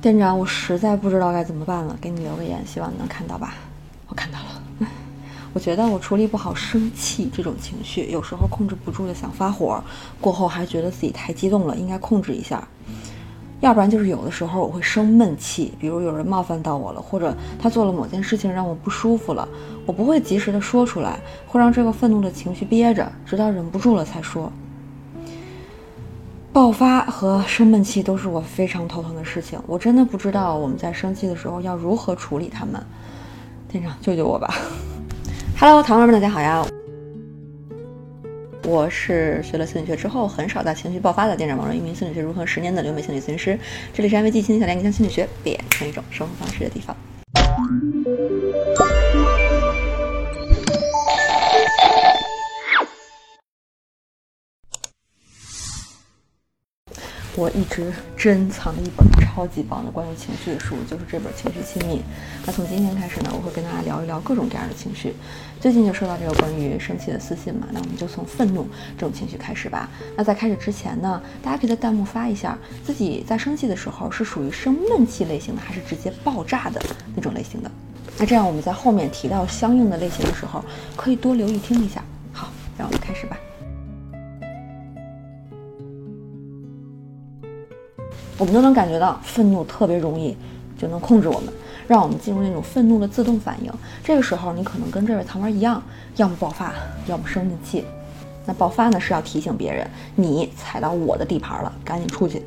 店长，我实在不知道该怎么办了，给你留个言，希望你能看到吧。我看到了。我觉得我处理不好生气这种情绪，有时候控制不住的想发火，过后还觉得自己太激动了，应该控制一下。要不然就是有的时候我会生闷气，比如有人冒犯到我了，或者他做了某件事情让我不舒服了，我不会及时的说出来，会让这个愤怒的情绪憋着，直到忍不住了才说。爆发和生闷气都是我非常头疼的事情，我真的不知道我们在生气的时候要如何处理他们。店长，救救我吧！Hello，糖们们，大家好呀！我是学了心理学之后很少在情绪爆发的店长王瑞，一名心理学如何十年的留美心理咨询师。这里是安慰剂心理小练，将心理学变成一种生活方式的地方。我一直珍藏的一本超级棒的关于情绪的书，就是这本《情绪亲密》。那从今天开始呢，我会跟大家聊一聊各种各样的情绪。最近就收到这个关于生气的私信嘛，那我们就从愤怒这种情绪开始吧。那在开始之前呢，大家可以在弹幕发一下，自己在生气的时候是属于生闷气类型的，还是直接爆炸的那种类型的？那这样我们在后面提到相应的类型的时候，可以多留意听一下。我们都能感觉到愤怒特别容易就能控制我们，让我们进入那种愤怒的自动反应。这个时候，你可能跟这位糖丸一样，要么爆发，要么生闷气。那爆发呢，是要提醒别人你踩到我的地盘了，赶紧出去，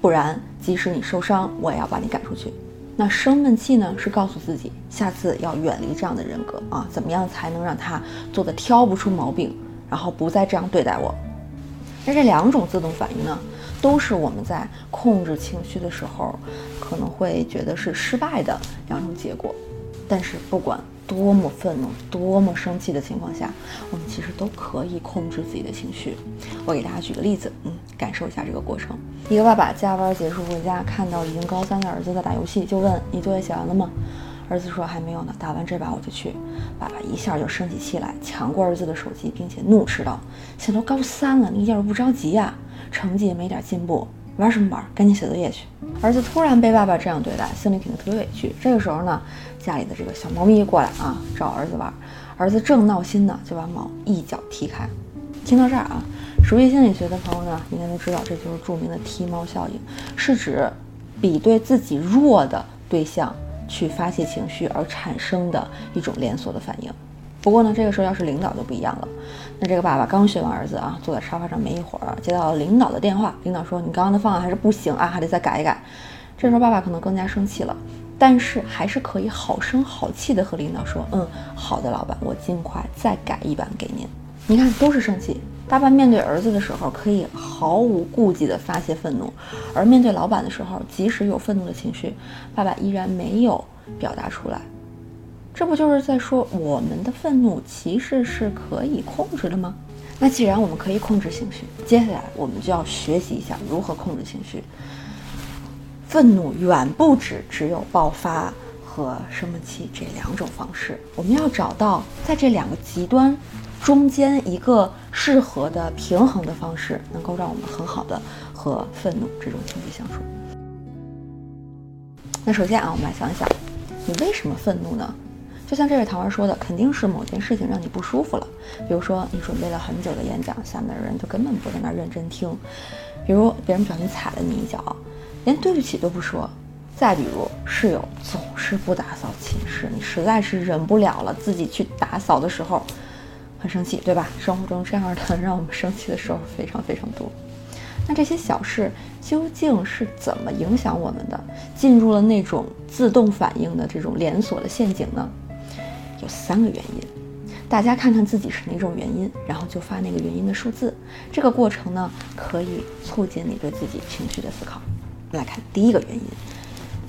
不然即使你受伤，我也要把你赶出去。那生闷气呢，是告诉自己下次要远离这样的人格啊，怎么样才能让他做的挑不出毛病，然后不再这样对待我。那这两种自动反应呢？都是我们在控制情绪的时候，可能会觉得是失败的两种结果。但是不管多么愤怒、多么生气的情况下，我们其实都可以控制自己的情绪。我给大家举个例子，嗯，感受一下这个过程。一个爸爸加班结束回家，看到已经高三的儿子在打游戏，就问：“你作业写完了吗？”儿子说：“还没有呢，打完这把我就去。”爸爸一下就生起气来，抢过儿子的手机，并且怒斥道：“现在都高三了，你一点都不着急呀？”成绩也没点进步，玩什么玩？赶紧写作业去！儿子突然被爸爸这样对待，心里肯定特别委屈。这个时候呢，家里的这个小猫咪过来啊，找儿子玩。儿子正闹心呢，就把猫一脚踢开。听到这儿啊，熟悉心理学的朋友呢，应该都知道，这就是著名的踢猫效应，是指比对自己弱的对象去发泄情绪而产生的一种连锁的反应。不过呢，这个时候要是领导就不一样了。那这个爸爸刚训完儿子啊，坐在沙发上没一会儿，接到了领导的电话，领导说：“你刚刚的方案还是不行啊，还得再改一改。”这时候爸爸可能更加生气了，但是还是可以好声好气的和领导说：“嗯，好的，老板，我尽快再改一版给您。”你看，都是生气。爸爸面对儿子的时候可以毫无顾忌地发泄愤怒，而面对老板的时候，即使有愤怒的情绪，爸爸依然没有表达出来。这不就是在说我们的愤怒其实是可以控制的吗？那既然我们可以控制情绪，接下来我们就要学习一下如何控制情绪。愤怒远不止只有爆发和生闷气这两种方式，我们要找到在这两个极端中间一个适合的平衡的方式，能够让我们很好的和愤怒这种情绪相处。那首先啊，我们来想一想，你为什么愤怒呢？就像这位桃儿说的，肯定是某件事情让你不舒服了。比如说，你准备了很久的演讲，下面的人就根本不在那儿认真听；比如别人不小心踩了你一脚，连对不起都不说；再比如室友总是不打扫寝室，你实在是忍不了了，自己去打扫的时候很生气，对吧？生活中这样的让我们生气的时候非常非常多。那这些小事究竟是怎么影响我们的，进入了那种自动反应的这种连锁的陷阱呢？有三个原因，大家看看自己是哪种原因，然后就发那个原因的数字。这个过程呢，可以促进你对自己情绪的思考。我们来看第一个原因，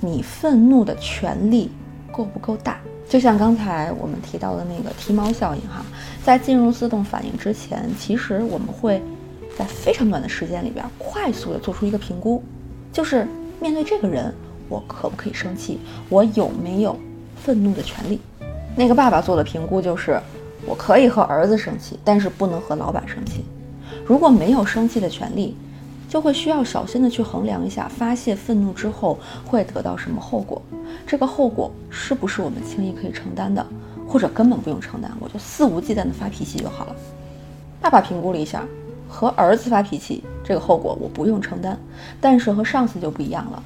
你愤怒的权利够不够大？就像刚才我们提到的那个踢猫效应哈，在进入自动反应之前，其实我们会在非常短的时间里边快速的做出一个评估，就是面对这个人，我可不可以生气？我有没有愤怒的权利？那个爸爸做的评估就是，我可以和儿子生气，但是不能和老板生气。如果没有生气的权利，就会需要小心的去衡量一下发泄愤怒之后会得到什么后果，这个后果是不是我们轻易可以承担的，或者根本不用承担，我就肆无忌惮的发脾气就好了。爸爸评估了一下，和儿子发脾气这个后果我不用承担，但是和上司就不一样了。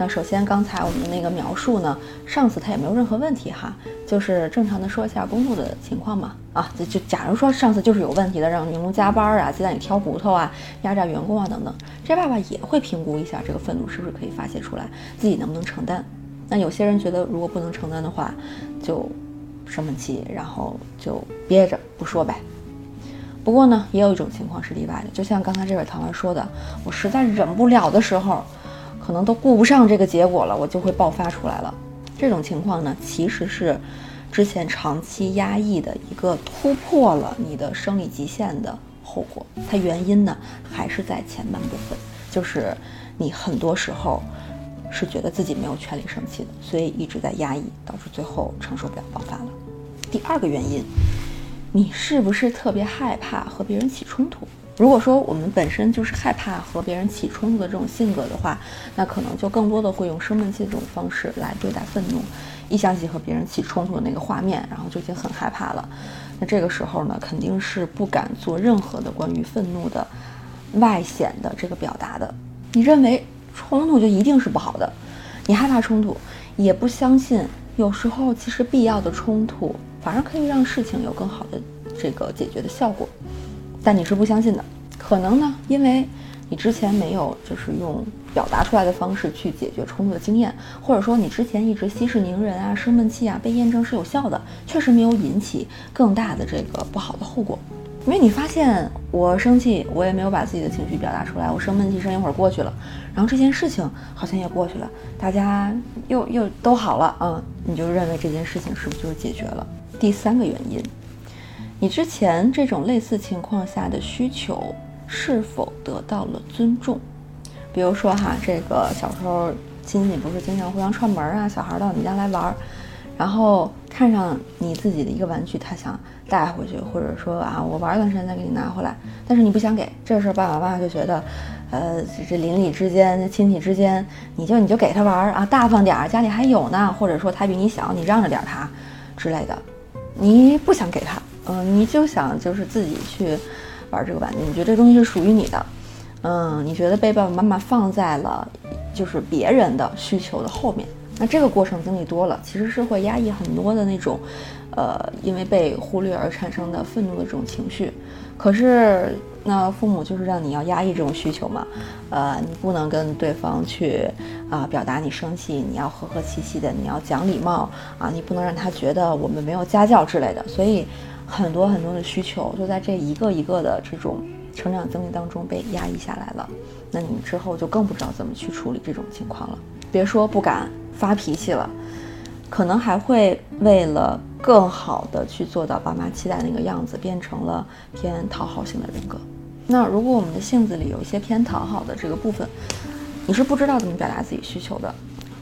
那首先，刚才我们的那个描述呢，上司他也没有任何问题哈，就是正常的说一下工作的情况嘛。啊，就就假如说上司就是有问题的，让员工加班啊，鸡蛋里挑骨头啊，压榨员工啊等等，这爸爸也会评估一下这个愤怒是不是可以发泄出来，自己能不能承担。那有些人觉得如果不能承担的话，就生闷气，然后就憋着不说呗。不过呢，也有一种情况是例外的，就像刚才这位糖丸说的，我实在忍不了的时候。可能都顾不上这个结果了，我就会爆发出来了。这种情况呢，其实是之前长期压抑的一个突破了你的生理极限的后果。它原因呢，还是在前半部分，就是你很多时候是觉得自己没有权利生气的，所以一直在压抑，导致最后承受不了爆发了。第二个原因，你是不是特别害怕和别人起冲突？如果说我们本身就是害怕和别人起冲突的这种性格的话，那可能就更多的会用生闷气这种方式来对待愤怒。一想起和别人起冲突的那个画面，然后就已经很害怕了。那这个时候呢，肯定是不敢做任何的关于愤怒的外显的这个表达的。你认为冲突就一定是不好的，你害怕冲突，也不相信有时候其实必要的冲突反而可以让事情有更好的这个解决的效果。但你是不相信的，可能呢，因为你之前没有就是用表达出来的方式去解决冲突的经验，或者说你之前一直息事宁人啊、生闷气啊，被验证是有效的，确实没有引起更大的这个不好的后果。因为你发现我生气，我也没有把自己的情绪表达出来，我生闷气生一会儿过去了，然后这件事情好像也过去了，大家又又都好了嗯，你就认为这件事情是不是就解决了？第三个原因。你之前这种类似情况下的需求是否得到了尊重？比如说哈，这个小时候亲戚不是经常互相串门啊，小孩到你家来玩，然后看上你自己的一个玩具，他想带回去，或者说啊，我玩一段时间再给你拿回来，但是你不想给，这时候爸爸妈妈就觉得，呃，这邻里之间、亲戚之间，你就你就给他玩啊，大方点儿，家里还有呢，或者说他比你小，你让着点他之类的，你不想给他。嗯，你就想就是自己去玩这个玩具，你觉得这东西是属于你的，嗯，你觉得被爸爸妈妈放在了就是别人的需求的后面，那这个过程经历多了，其实是会压抑很多的那种，呃，因为被忽略而产生的愤怒的这种情绪。可是那父母就是让你要压抑这种需求嘛，呃，你不能跟对方去啊表达你生气，你要和和气气的，你要讲礼貌啊，你不能让他觉得我们没有家教之类的，所以。很多很多的需求就在这一个一个的这种成长经历当中被压抑下来了，那你们之后就更不知道怎么去处理这种情况了。别说不敢发脾气了，可能还会为了更好的去做到爸妈期待那个样子，变成了偏讨好型的人格。那如果我们的性子里有一些偏讨好的这个部分，你是不知道怎么表达自己需求的。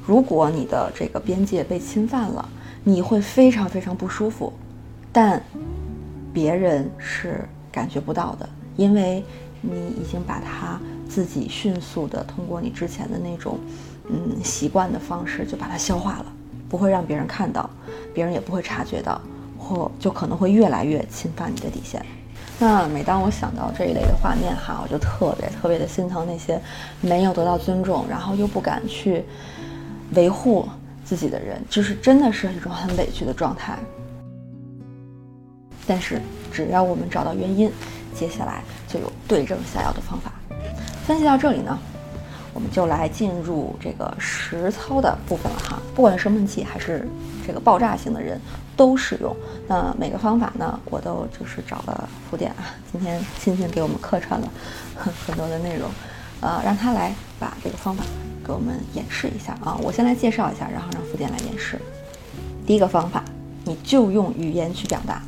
如果你的这个边界被侵犯了，你会非常非常不舒服，但。别人是感觉不到的，因为你已经把他自己迅速的通过你之前的那种，嗯习惯的方式就把它消化了，不会让别人看到，别人也不会察觉到，或就可能会越来越侵犯你的底线。那每当我想到这一类的画面哈，我就特别特别的心疼那些没有得到尊重，然后又不敢去维护自己的人，就是真的是一种很委屈的状态。但是，只要我们找到原因，接下来就有对症下药的方法。分析到这里呢，我们就来进入这个实操的部分了哈。不管是生闷气还是这个爆炸型的人，都适用。那每个方法呢，我都就是找了福点啊，今天亲亲给我们客串了很多的内容，呃，让他来把这个方法给我们演示一下啊。我先来介绍一下，然后让福点来演示。第一个方法，你就用语言去表达。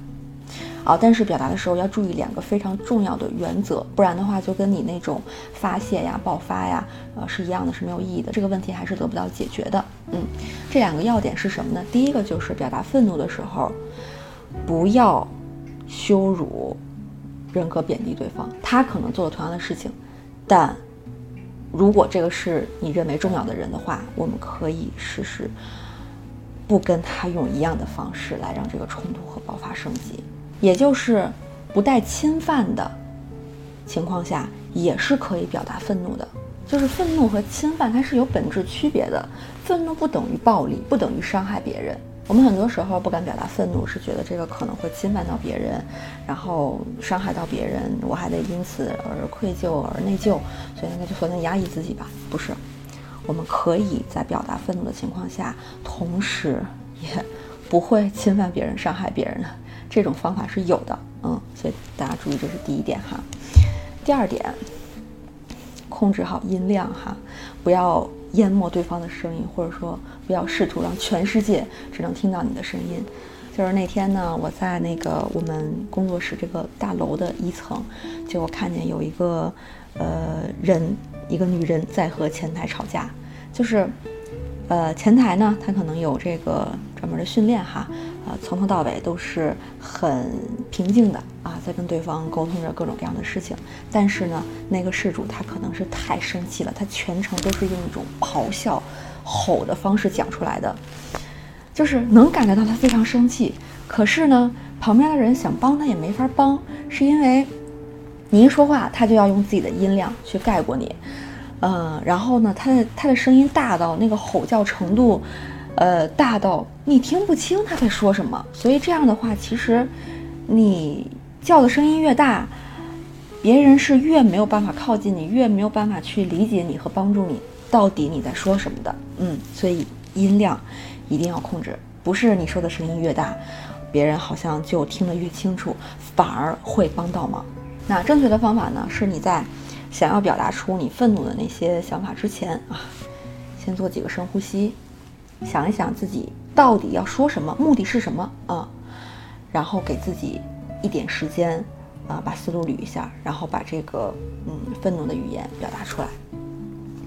啊，但是表达的时候要注意两个非常重要的原则，不然的话就跟你那种发泄呀、爆发呀，呃是一样的，是没有意义的。这个问题还是得不到解决的。嗯，这两个要点是什么呢？第一个就是表达愤怒的时候，不要羞辱、人格贬低对方。他可能做了同样的事情，但如果这个是你认为重要的人的话，我们可以试试不跟他用一样的方式来让这个冲突和爆发升级，也就是不带侵犯的情况下，也是可以表达愤怒的。就是愤怒和侵犯它是有本质区别的，愤怒不等于暴力，不等于伤害别人。我们很多时候不敢表达愤怒，是觉得这个可能会侵犯到别人，然后伤害到别人，我还得因此而愧疚而内疚，所以那就索性压抑自己吧。不是，我们可以在表达愤怒的情况下，同时也不会侵犯别人、伤害别人这种方法是有的。嗯，所以大家注意，这是第一点哈。第二点。控制好音量哈，不要淹没对方的声音，或者说不要试图让全世界只能听到你的声音。就是那天呢，我在那个我们工作室这个大楼的一层，结果看见有一个呃人，一个女人在和前台吵架，就是。呃，前台呢，他可能有这个专门的训练哈，从头到尾都是很平静的啊，在跟对方沟通着各种各样的事情。但是呢，那个事主他可能是太生气了，他全程都是用一种咆哮、吼的方式讲出来的，就是能感觉到他非常生气。可是呢，旁边的人想帮他也没法帮，是因为你一说话，他就要用自己的音量去盖过你。嗯，然后呢，他的他的声音大到那个吼叫程度，呃，大到你听不清他在说什么。所以这样的话，其实你叫的声音越大，别人是越没有办法靠近你，越没有办法去理解你和帮助你到底你在说什么的。嗯，所以音量一定要控制，不是你说的声音越大，别人好像就听得越清楚，反而会帮到忙。那正确的方法呢，是你在。想要表达出你愤怒的那些想法之前啊，先做几个深呼吸，想一想自己到底要说什么，目的是什么啊，然后给自己一点时间啊，把思路捋一下，然后把这个嗯愤怒的语言表达出来。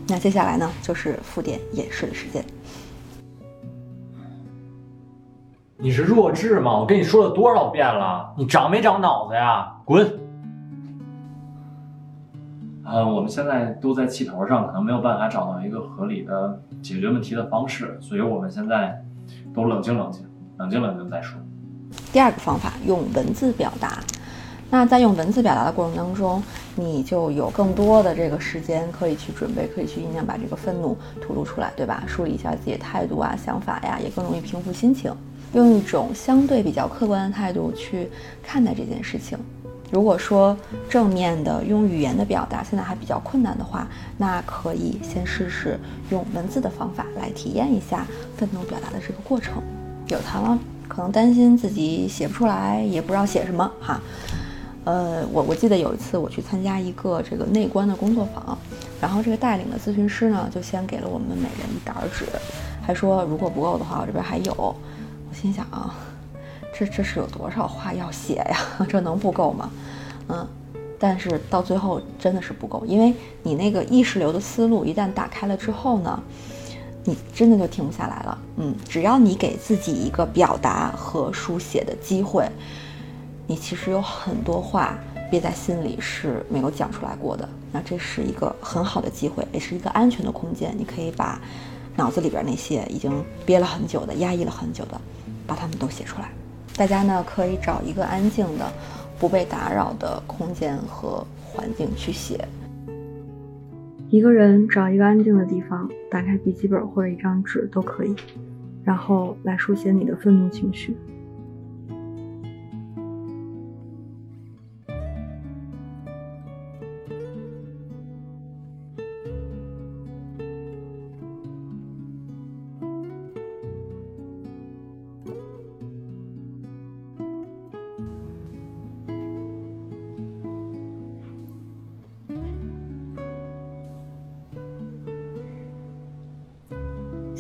那接下来呢，就是复点演示的时间。你是弱智吗？我跟你说了多少遍了，你长没长脑子呀？滚！呃，我们现在都在气头上，可能没有办法找到一个合理的解决问题的方式，所以我们现在都冷静冷静，冷静冷静再说。第二个方法，用文字表达。那在用文字表达的过程当中，你就有更多的这个时间可以去准备，可以去酝酿，把这个愤怒吐露出来，对吧？梳理一下自己的态度啊、想法呀，也更容易平复心情，用一种相对比较客观的态度去看待这件事情。如果说正面的用语言的表达现在还比较困难的话，那可以先试试用文字的方法来体验一下愤怒表达的这个过程。有他吗？可能担心自己写不出来，也不知道写什么哈。呃，我我记得有一次我去参加一个这个内观的工作坊，然后这个带领的咨询师呢就先给了我们每人一沓纸，还说如果不够的话我这边还有。我心想啊。这这是有多少话要写呀？这能不够吗？嗯，但是到最后真的是不够，因为你那个意识流的思路一旦打开了之后呢，你真的就停不下来了。嗯，只要你给自己一个表达和书写的机会，你其实有很多话憋在心里是没有讲出来过的。那这是一个很好的机会，也是一个安全的空间，你可以把脑子里边那些已经憋了很久的、压抑了很久的，把它们都写出来。大家呢可以找一个安静的、不被打扰的空间和环境去写。一个人找一个安静的地方，打开笔记本或者一张纸都可以，然后来书写你的愤怒情绪。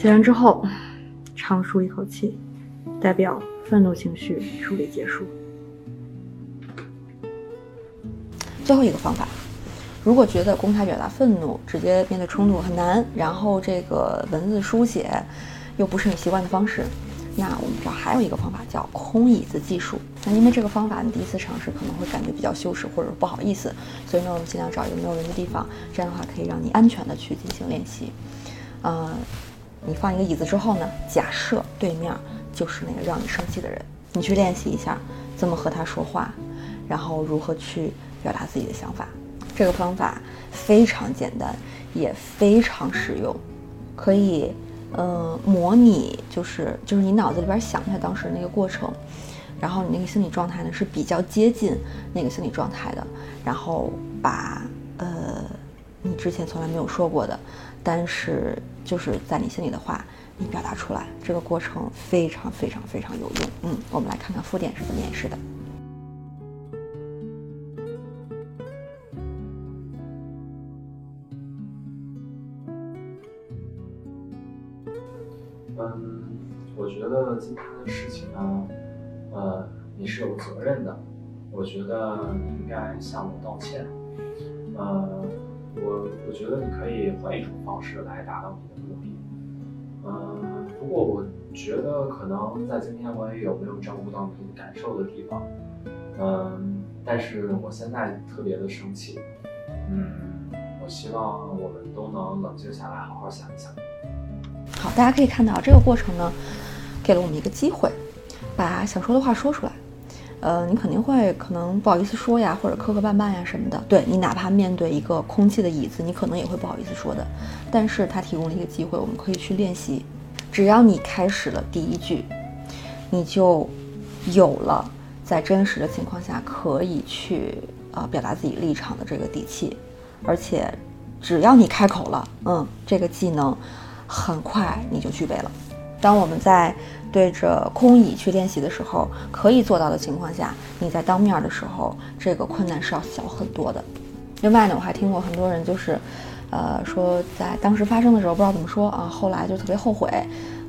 写完之后，长舒一口气，代表愤怒情绪处理结束。最后一个方法，如果觉得公开表达愤怒、直接面对冲突很难，然后这个文字书写又不是你习惯的方式，那我们这儿还有一个方法叫空椅子技术。那因为这个方法你第一次尝试可能会感觉比较羞耻或者不好意思，所以呢，我们尽量找一个没有人的地方，这样的话可以让你安全的去进行练习。呃，你放一个椅子之后呢，假设对面就是那个让你生气的人，你去练习一下怎么和他说话，然后如何去表达自己的想法。这个方法非常简单，也非常实用，可以，呃，模拟就是就是你脑子里边想一下当时那个过程，然后你那个心理状态呢是比较接近那个心理状态的，然后把之前从来没有说过的，但是就是在你心里的话，你表达出来，这个过程非常非常非常有用。嗯，我们来看看附点是怎么演示的。嗯，我觉得今天的事情呢，呃，你是有责任的。我觉得你应该向我道歉。呃，我我觉得你可以换一种方式来达到你的目的。嗯，不过我觉得可能在今天我也有没有照顾到你感受的地方。嗯，但是我现在特别的生气。嗯，我希望我们都能冷静下来，好好想一想。好，大家可以看到这个过程呢，给了我们一个机会，把想说的话说出来。呃，你肯定会可能不好意思说呀，或者磕磕绊绊呀什么的。对你，哪怕面对一个空气的椅子，你可能也会不好意思说的。但是它提供了一个机会，我们可以去练习。只要你开始了第一句，你就有了在真实的情况下可以去呃表达自己立场的这个底气。而且，只要你开口了，嗯，这个技能。很快你就具备了。当我们在对着空椅去练习的时候，可以做到的情况下，你在当面的时候，这个困难是要小很多的。另外呢，我还听过很多人就是，呃，说在当时发生的时候不知道怎么说啊，后来就特别后悔。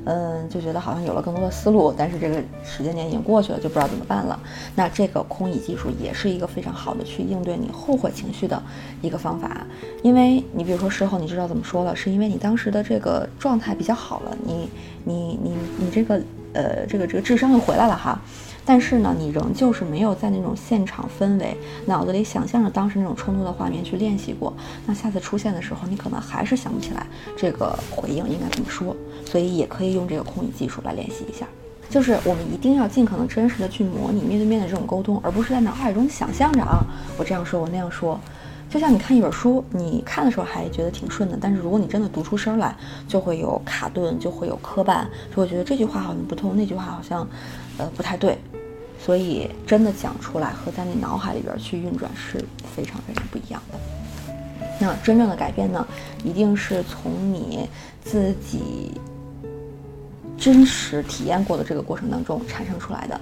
嗯，就觉得好像有了更多的思路，但是这个时间点已经过去了，就不知道怎么办了。那这个空椅技术也是一个非常好的去应对你后悔情绪的一个方法，因为你比如说事后你知道怎么说了，是因为你当时的这个状态比较好了，你你你你这个呃这个这个智商又回来了哈。但是呢，你仍旧是没有在那种现场氛围，脑子里想象着当时那种冲突的画面去练习过。那下次出现的时候，你可能还是想不起来这个回应应该怎么说。所以也可以用这个空椅技术来练习一下。就是我们一定要尽可能真实的去模拟面对面的这种沟通，而不是在脑海中想象着啊，我这样说，我那样说。就像你看一本书，你看的时候还觉得挺顺的，但是如果你真的读出声来，就会有卡顿，就会有磕绊，就会觉得这句话好像不通，那句话好像，呃，不太对。所以真的讲出来和在你脑海里边去运转是非常非常不一样的。那真正的改变呢，一定是从你自己真实体验过的这个过程当中产生出来的。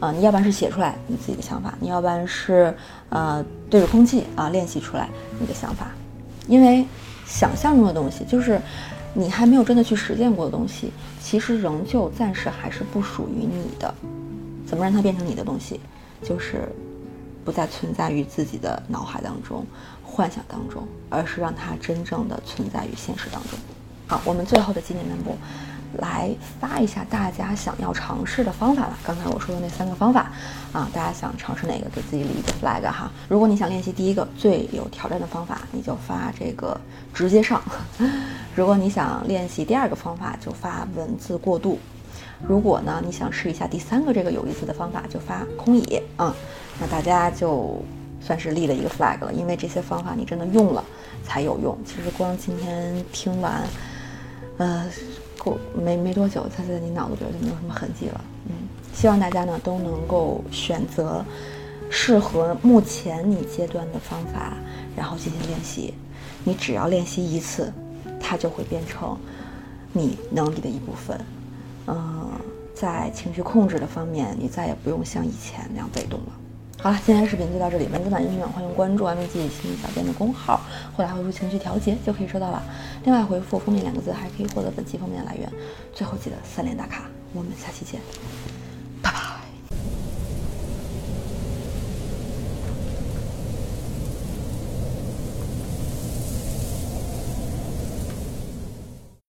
啊，你要不然是写出来你自己的想法，你要不然是呃对着空气啊练习出来你的想法，因为想象中的东西就是你还没有真的去实践过的东西，其实仍旧暂时还是不属于你的。怎么让它变成你的东西？就是不再存在于自己的脑海当中、幻想当中，而是让它真正的存在于现实当中。好，我们最后的纪念漫步。来发一下大家想要尝试的方法吧。刚才我说的那三个方法啊，大家想尝试哪个，给自己立一个 flag 哈。如果你想练习第一个最有挑战的方法，你就发这个直接上；如果你想练习第二个方法，就发文字过渡；如果呢你想试一下第三个这个有意思的方法，就发空椅啊。那大家就算是立了一个 flag 了，因为这些方法你真的用了才有用。其实光今天听完，呃。过没没多久，它在你脑子里就没有什么痕迹了。嗯，希望大家呢都能够选择适合目前你阶段的方法，然后进行练习。你只要练习一次，它就会变成你能力的一部分。嗯，在情绪控制的方面，你再也不用像以前那样被动了。好了，今天的视频就到这里。文字版音乐欢迎关注“完美记忆心理小编”的公号，后来回复“情绪调节”就可以收到了。另外回复“封面”两个字，还可以获得本期封面的来源。最后记得三连打卡，我们下期见。